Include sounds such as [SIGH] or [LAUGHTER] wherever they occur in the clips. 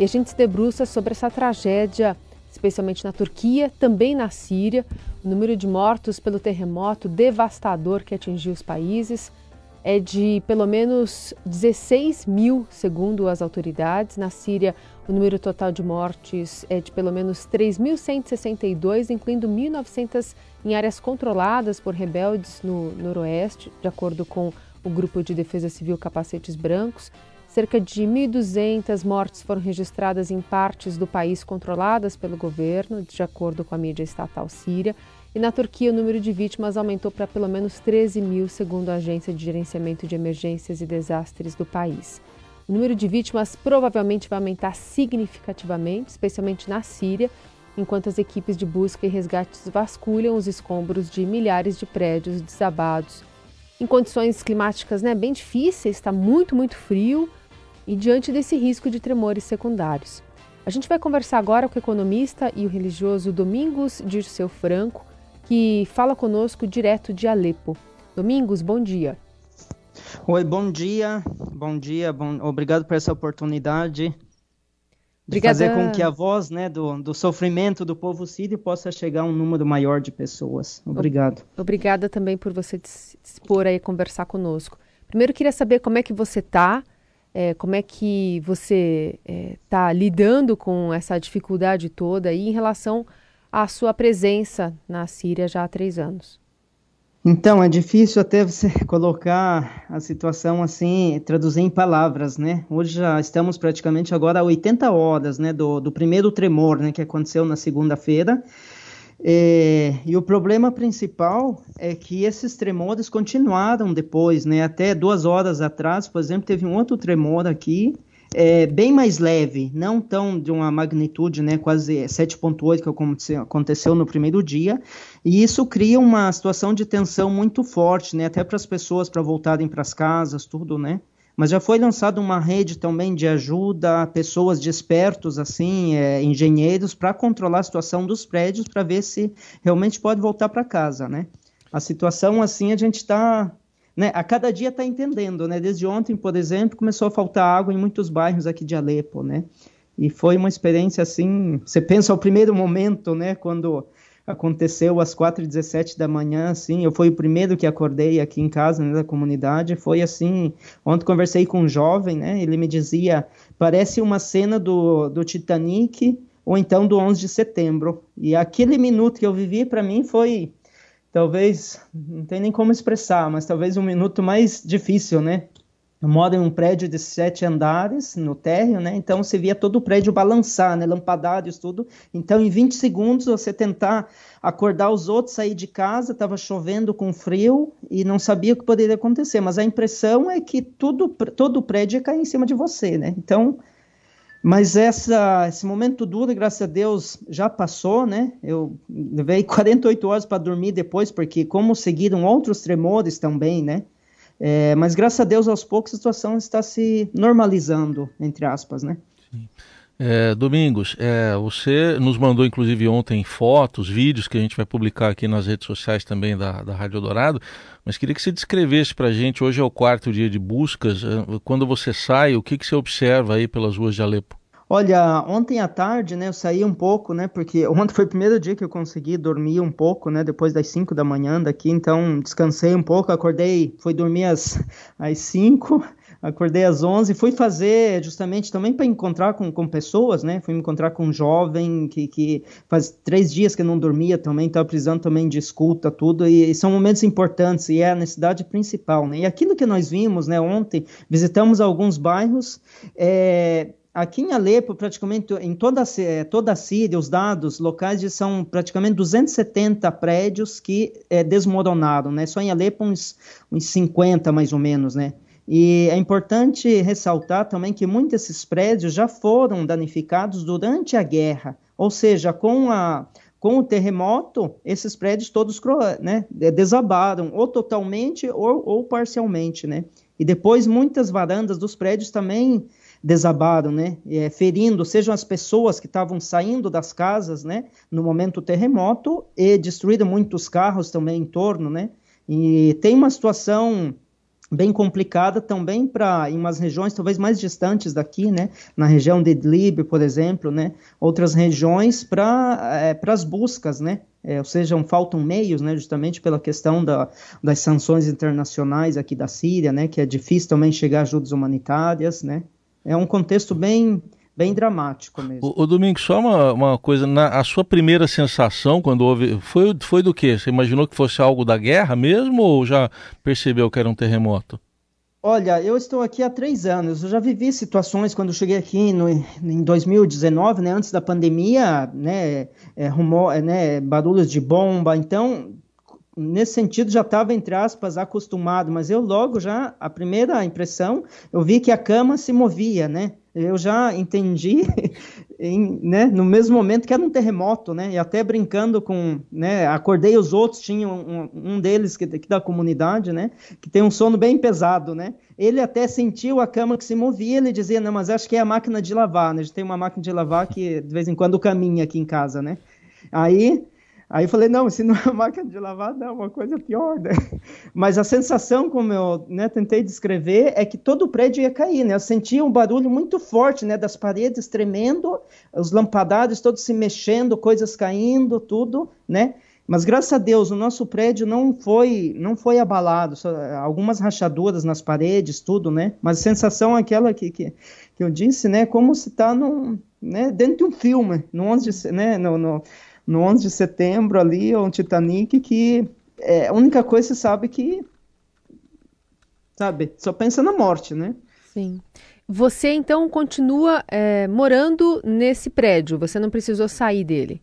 E a gente se debruça sobre essa tragédia, especialmente na Turquia, também na Síria. O número de mortos pelo terremoto devastador que atingiu os países é de pelo menos 16 mil, segundo as autoridades. Na Síria, o número total de mortes é de pelo menos 3.162, incluindo 1.900 em áreas controladas por rebeldes no noroeste, de acordo com o Grupo de Defesa Civil Capacetes Brancos. Cerca de 1.200 mortes foram registradas em partes do país controladas pelo governo, de acordo com a mídia estatal síria. E na Turquia, o número de vítimas aumentou para pelo menos 13 mil, segundo a Agência de Gerenciamento de Emergências e Desastres do país. O número de vítimas provavelmente vai aumentar significativamente, especialmente na Síria, enquanto as equipes de busca e resgates vasculham os escombros de milhares de prédios desabados. Em condições climáticas né, bem difíceis, está muito, muito frio e diante desse risco de tremores secundários. A gente vai conversar agora com o economista e o religioso Domingos Dirceu Franco, que fala conosco direto de Alepo. Domingos, bom dia. Oi, bom dia, bom dia, bom... obrigado por essa oportunidade de Obrigada. fazer com que a voz né, do, do sofrimento do povo sírio possa chegar a um número maior de pessoas. Obrigado. Obrigada também por você dispor aí conversar conosco. Primeiro, queria saber como é que você está, é, como é que você está é, lidando com essa dificuldade toda aí em relação à sua presença na Síria já há três anos. Então, é difícil até você [LAUGHS] colocar a situação assim, traduzir em palavras, né? Hoje já estamos praticamente agora a 80 horas, né, do, do primeiro tremor, né, que aconteceu na segunda-feira. É, e o problema principal é que esses tremores continuaram depois, né? Até duas horas atrás, por exemplo, teve um outro tremor aqui, é, bem mais leve, não tão de uma magnitude, né? Quase 7.8 que aconteceu, aconteceu no primeiro dia. E isso cria uma situação de tensão muito forte, né? Até para as pessoas para voltarem para as casas, tudo, né? Mas já foi lançada uma rede também de ajuda a pessoas de espertos, assim, é, engenheiros, para controlar a situação dos prédios, para ver se realmente pode voltar para casa, né? A situação, assim, a gente está, né, a cada dia está entendendo, né? Desde ontem, por exemplo, começou a faltar água em muitos bairros aqui de Alepo, né? E foi uma experiência, assim, você pensa ao primeiro momento, né, quando aconteceu às 4h17 da manhã, assim, eu fui o primeiro que acordei aqui em casa, né, da comunidade, foi assim, ontem conversei com um jovem, né, ele me dizia, parece uma cena do, do Titanic, ou então do 11 de setembro, e aquele minuto que eu vivi, para mim, foi, talvez, não tem nem como expressar, mas talvez um minuto mais difícil, né, eu moro em um prédio de sete andares, no térreo, né? Então você via todo o prédio balançar, né? Lampadários, tudo. Então, em 20 segundos, você tentar acordar os outros, sair de casa, estava chovendo com frio e não sabia o que poderia acontecer. Mas a impressão é que tudo, todo o prédio ia cair em cima de você, né? Então, mas essa, esse momento duro, graças a Deus, já passou, né? Eu levei 48 horas para dormir depois, porque como seguiram outros tremores também, né? É, mas graças a Deus, aos poucos, a situação está se normalizando, entre aspas, né? Sim. É, Domingos, é, você nos mandou inclusive ontem fotos, vídeos que a gente vai publicar aqui nas redes sociais também da, da Rádio Dourado, mas queria que você descrevesse para a gente, hoje é o quarto dia de buscas, é, quando você sai, o que, que você observa aí pelas ruas de Alepo? Olha, ontem à tarde, né, eu saí um pouco, né, porque [LAUGHS] ontem foi o primeiro dia que eu consegui dormir um pouco, né, depois das 5 da manhã daqui, então descansei um pouco, acordei, fui dormir às, [LAUGHS] às 5, [LAUGHS] acordei às 11, fui fazer justamente também para encontrar com, com pessoas, né, fui me encontrar com um jovem que, que faz três dias que não dormia também, estava precisando também de escuta, tudo, e, e, são momentos importantes, e é a necessidade principal, né, e aquilo que nós vimos, né, ontem, visitamos alguns bairros, é, Aqui em Alepo, praticamente em toda, toda a Síria, os dados locais são praticamente 270 prédios que é, desmoronaram, né? Só em Alepo uns, uns 50 mais ou menos, né? E é importante ressaltar também que muitos desses prédios já foram danificados durante a guerra, ou seja, com, a, com o terremoto, esses prédios todos né, desabaram, ou totalmente ou, ou parcialmente, né? E depois muitas varandas dos prédios também desabaram, né, é, ferindo, sejam as pessoas que estavam saindo das casas, né, no momento do terremoto, e destruíram muitos carros também em torno, né, e tem uma situação bem complicada também para em umas regiões talvez mais distantes daqui, né, na região de Idlib, por exemplo, né, outras regiões para é, as buscas, né, é, ou seja, faltam meios, né, justamente pela questão da, das sanções internacionais aqui da Síria, né, que é difícil também chegar ajudas humanitárias, né, é um contexto bem bem dramático mesmo. O, o Domingo, só uma, uma coisa, na, a sua primeira sensação quando houve, foi, foi do que? Você imaginou que fosse algo da guerra mesmo ou já percebeu que era um terremoto? Olha, eu estou aqui há três anos. Eu já vivi situações quando cheguei aqui no, em 2019, né, antes da pandemia, né, é, rumor, é, né, barulhos de bomba. Então, nesse sentido, já estava entre aspas acostumado. Mas eu logo já a primeira impressão, eu vi que a cama se movia, né? eu já entendi [LAUGHS] em, né, no mesmo momento que era um terremoto, né, e até brincando com, né, acordei os outros, tinha um, um deles que, que da comunidade, né, que tem um sono bem pesado, né, ele até sentiu a cama que se movia, ele dizia, não, mas acho que é a máquina de lavar, né, a gente tem uma máquina de lavar que de vez em quando caminha aqui em casa, né, aí Aí eu falei, não, se não é [LAUGHS] máquina de lavar, não, é uma coisa pior, né? Mas a sensação, como eu né, tentei descrever, é que todo o prédio ia cair, né? Eu sentia um barulho muito forte, né? Das paredes tremendo, os lampadares todos se mexendo, coisas caindo, tudo, né? Mas graças a Deus o nosso prédio não foi não foi abalado, só, algumas rachaduras nas paredes, tudo, né? Mas a sensação é aquela que, que, que eu disse, né? Como se está né, dentro de um filme, no 11 né? no, no no 11 de setembro ali, ou um Titanic, que é, a única coisa que você sabe que, sabe, só pensa na morte, né? Sim. Você então continua é, morando nesse prédio, você não precisou sair dele?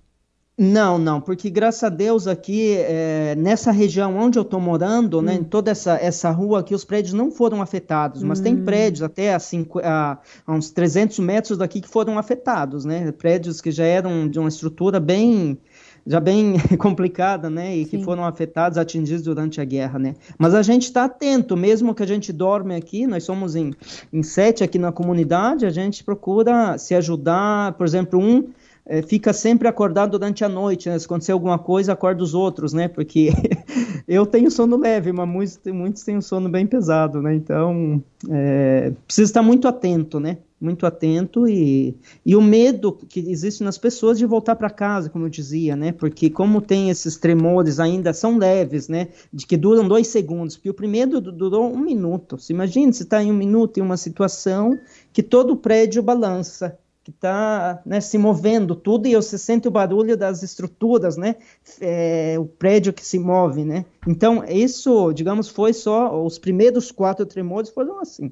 Não, não, porque graças a Deus aqui, é, nessa região onde eu estou morando, hum. né, em toda essa, essa rua aqui, os prédios não foram afetados, mas hum. tem prédios até a, cinco, a, a, uns 300 metros daqui que foram afetados, né, prédios que já eram de uma estrutura bem, já bem [LAUGHS] complicada, né, e Sim. que foram afetados, atingidos durante a guerra, né. Mas a gente está atento, mesmo que a gente dorme aqui, nós somos em, em sete aqui na comunidade, a gente procura se ajudar, por exemplo, um é, fica sempre acordado durante a noite, né? Se acontecer alguma coisa, acorda os outros, né? Porque [LAUGHS] eu tenho sono leve, mas muitos, muitos têm um sono bem pesado, né? Então, é, precisa estar muito atento, né? Muito atento e, e o medo que existe nas pessoas de voltar para casa, como eu dizia, né? Porque como tem esses tremores ainda são leves, né? De que duram dois segundos, porque o primeiro durou um minuto. Se imagina se está em um minuto em uma situação que todo o prédio balança, que está né, se movendo tudo e você sente o barulho das estruturas, né? É, o prédio que se move, né? Então isso, digamos, foi só os primeiros quatro tremores foram assim.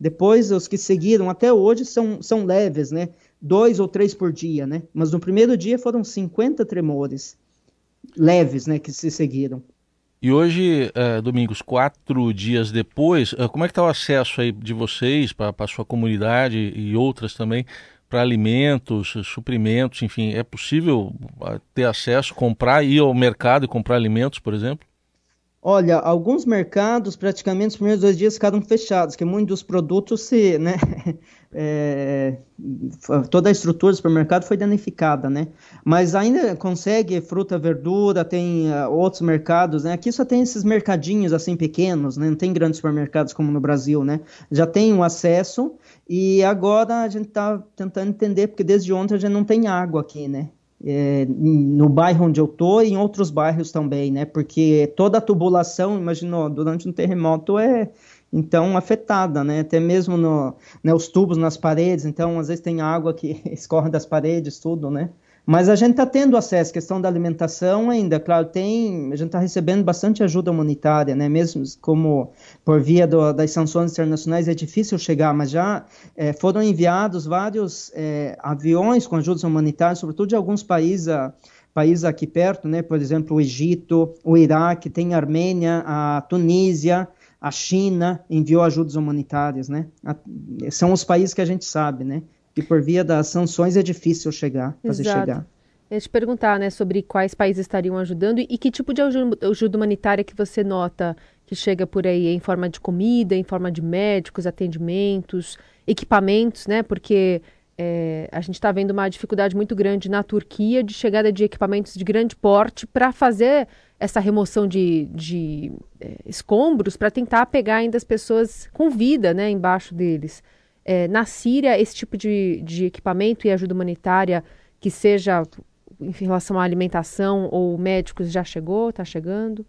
Depois os que seguiram até hoje são, são leves, né? Dois ou três por dia, né? Mas no primeiro dia foram 50 tremores leves, né? Que se seguiram. E hoje, é, Domingos, quatro dias depois, é, como é que está o acesso aí de vocês para a sua comunidade e outras também para alimentos, suprimentos, enfim, é possível ah, ter acesso, comprar, ir ao mercado e comprar alimentos, por exemplo? Olha, alguns mercados, praticamente os primeiros dois dias ficaram fechados, que muitos dos produtos se, né, [LAUGHS] é, toda a estrutura do supermercado foi danificada, né? Mas ainda consegue fruta, verdura, tem uh, outros mercados, né? Aqui só tem esses mercadinhos assim pequenos, né? Não tem grandes supermercados como no Brasil, né? Já tem o acesso e agora a gente está tentando entender porque desde ontem a gente não tem água aqui, né? É, no bairro onde eu tô e em outros bairros também, né? Porque toda a tubulação, imaginou, durante um terremoto é então afetada, né? Até mesmo no, né, os tubos nas paredes, então às vezes tem água que [LAUGHS] escorre das paredes, tudo, né? Mas a gente está tendo acesso, questão da alimentação ainda, claro, tem, a gente está recebendo bastante ajuda humanitária, né? Mesmo como por via do, das sanções internacionais é difícil chegar, mas já é, foram enviados vários é, aviões com ajudas humanitárias, sobretudo de alguns países, países aqui perto, né? Por exemplo, o Egito, o Iraque, tem a Armênia, a Tunísia, a China enviou ajudas humanitárias, né? A, são os países que a gente sabe, né? E por via das sanções é difícil chegar, fazer Exato. chegar. Eu ia te perguntar, né, sobre quais países estariam ajudando e que tipo de ajuda humanitária que você nota que chega por aí em forma de comida, em forma de médicos, atendimentos, equipamentos, né? Porque é, a gente está vendo uma dificuldade muito grande na Turquia de chegada de equipamentos de grande porte para fazer essa remoção de, de é, escombros para tentar pegar ainda as pessoas com vida né, embaixo deles. É, na Síria, esse tipo de, de equipamento e ajuda humanitária que seja em relação à alimentação ou médicos já chegou, está chegando?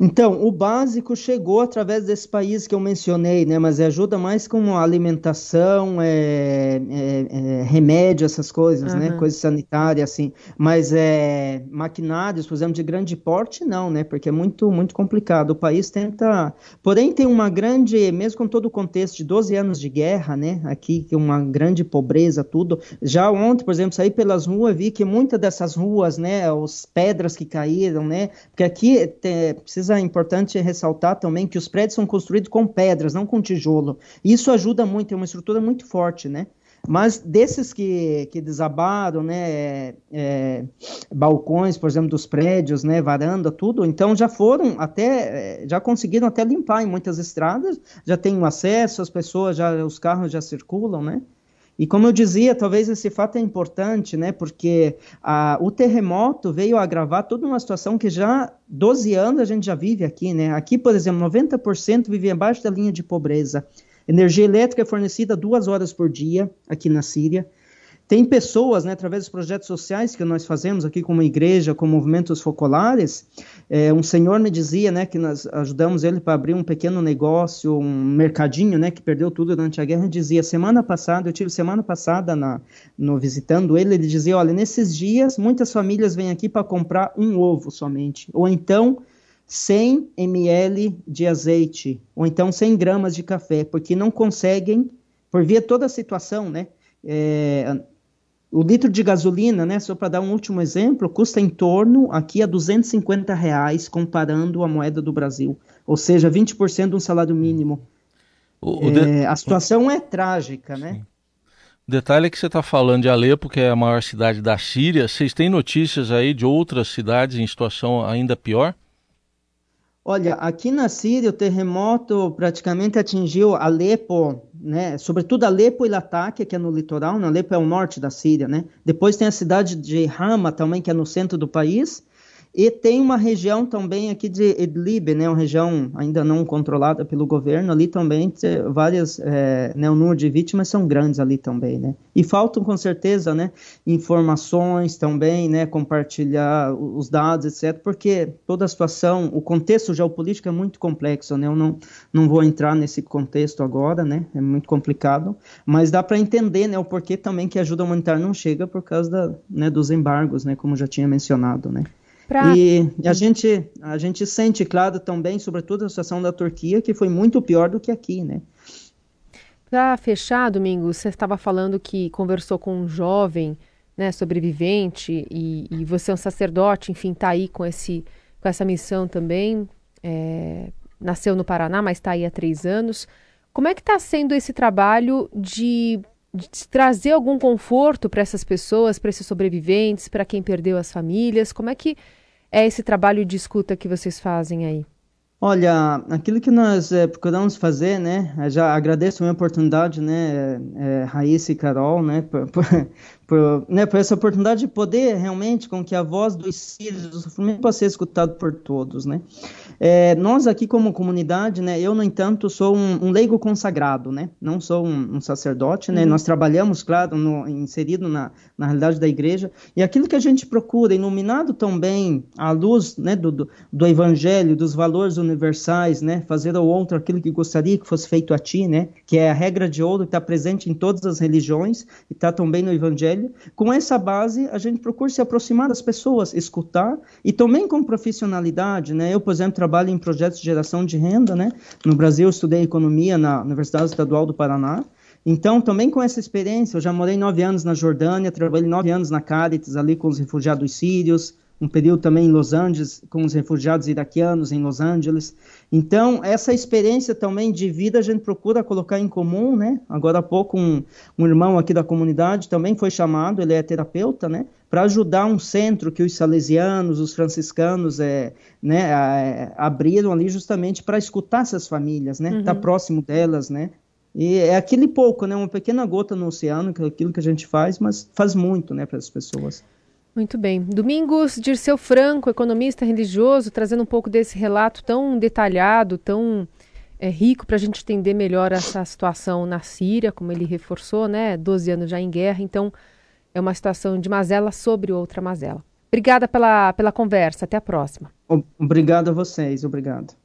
Então, o básico chegou através desse país que eu mencionei, né? Mas ajuda mais com alimentação, é, é, é, remédio, essas coisas, uhum. né? Coisas sanitárias, assim. Mas é, maquinários, por exemplo, de grande porte, não, né? Porque é muito, muito complicado. O país tenta... Porém, tem uma grande, mesmo com todo o contexto de 12 anos de guerra, né? Aqui, que uma grande pobreza, tudo. Já ontem, por exemplo, saí pelas ruas, vi que muitas dessas ruas, né? As pedras que caíram, né? Porque aqui tem, precisa é importante ressaltar também que os prédios são construídos com pedras, não com tijolo. Isso ajuda muito, é uma estrutura muito forte, né? Mas desses que, que desabaram, né, é, é, balcões, por exemplo, dos prédios, né, varanda, tudo, então já foram até, é, já conseguiram até limpar em muitas estradas, já tem o acesso, as pessoas, já, os carros já circulam, né? E como eu dizia, talvez esse fato é importante, né? Porque a, o terremoto veio agravar toda uma situação que já 12 anos a gente já vive aqui, né? Aqui, por exemplo, 90% vive abaixo da linha de pobreza. Energia elétrica é fornecida duas horas por dia aqui na Síria. Tem pessoas, né, através dos projetos sociais que nós fazemos aqui como igreja, com movimentos focolares, é, um senhor me dizia, né, que nós ajudamos ele para abrir um pequeno negócio, um mercadinho, né, que perdeu tudo durante a guerra, ele dizia, semana passada, eu tive semana passada na, no visitando ele, ele dizia, olha, nesses dias muitas famílias vêm aqui para comprar um ovo somente, ou então 100 ml de azeite, ou então 100 gramas de café, porque não conseguem, por via toda a situação, né, é, o litro de gasolina, né, só para dar um último exemplo, custa em torno aqui a 250 reais, comparando a moeda do Brasil, ou seja, 20% de um salário mínimo. O, o é, A situação é trágica, né? Sim. O detalhe é que você está falando de Alepo, que é a maior cidade da Síria. Vocês têm notícias aí de outras cidades em situação ainda pior? Olha, aqui na Síria o terremoto praticamente atingiu Alepo, né? Sobretudo Alepo e Latakia, que é no litoral, né? Alepo é o norte da Síria, né? Depois tem a cidade de Hama também, que é no centro do país, e tem uma região também aqui de Idlib, né, uma região ainda não controlada pelo governo, ali também várias, é, né, o número de vítimas são grandes ali também, né. E faltam com certeza, né, informações também, né, compartilhar os dados, etc, porque toda a situação, o contexto geopolítico é muito complexo, né, eu não, não vou entrar nesse contexto agora, né, é muito complicado, mas dá para entender, né, o porquê também que a ajuda humanitária não chega por causa da, né, dos embargos, né, como já tinha mencionado, né. Pra... E, a gente, a gente sente, claro, também, sobretudo a situação da Turquia, que foi muito pior do que aqui, né? Para fechar, Domingos, você estava falando que conversou com um jovem, né, sobrevivente, e, e você é um sacerdote, enfim, está aí com, esse, com essa missão também. É, nasceu no Paraná, mas está aí há três anos. Como é que está sendo esse trabalho de, de trazer algum conforto para essas pessoas, para esses sobreviventes, para quem perdeu as famílias? Como é que é esse trabalho de escuta que vocês fazem aí? Olha, aquilo que nós é, procuramos fazer, né? Já agradeço a oportunidade, né, é, Raíssa e Carol, né, [LAUGHS] por, por, né, por essa oportunidade de poder realmente com que a voz dos filhos do sofrimento possa ser escutada por todos, né? É, nós aqui como comunidade, né, eu no entanto sou um, um leigo consagrado, né? Não sou um, um sacerdote, né? Uhum. Nós trabalhamos, claro, no, inserido na, na realidade da igreja e aquilo que a gente procura, iluminado também à luz, né, do, do, do evangelho, dos valores universais, né? Fazer ao outro aquilo que gostaria que fosse feito a ti, né? Que é a regra de ouro que está presente em todas as religiões e está também no evangelho Evangelho. Com essa base, a gente procura se aproximar das pessoas, escutar e também com profissionalidade, né? Eu, por exemplo, trabalho em projetos de geração de renda, né? No Brasil, estudei economia na Universidade Estadual do Paraná. Então, também com essa experiência, eu já morei nove anos na Jordânia, trabalhei nove anos na Caritas, ali com os refugiados sírios, um período também em Los Angeles, com os refugiados iraquianos em Los Angeles. Então, essa experiência também de vida a gente procura colocar em comum, né? Agora há pouco, um, um irmão aqui da comunidade também foi chamado, ele é terapeuta, né? Para ajudar um centro que os salesianos, os franciscanos é, né, é, abriram ali justamente para escutar essas famílias, né? Estar uhum. tá próximo delas, né? E é aquele pouco, né? Uma pequena gota no oceano, que é aquilo que a gente faz, mas faz muito, né, para as pessoas. Muito bem. Domingos Dirceu Franco, economista religioso, trazendo um pouco desse relato tão detalhado, tão é, rico para a gente entender melhor essa situação na Síria, como ele reforçou, né? 12 anos já em guerra, então é uma situação de mazela sobre outra mazela. Obrigada pela, pela conversa, até a próxima. Obrigado a vocês, obrigado.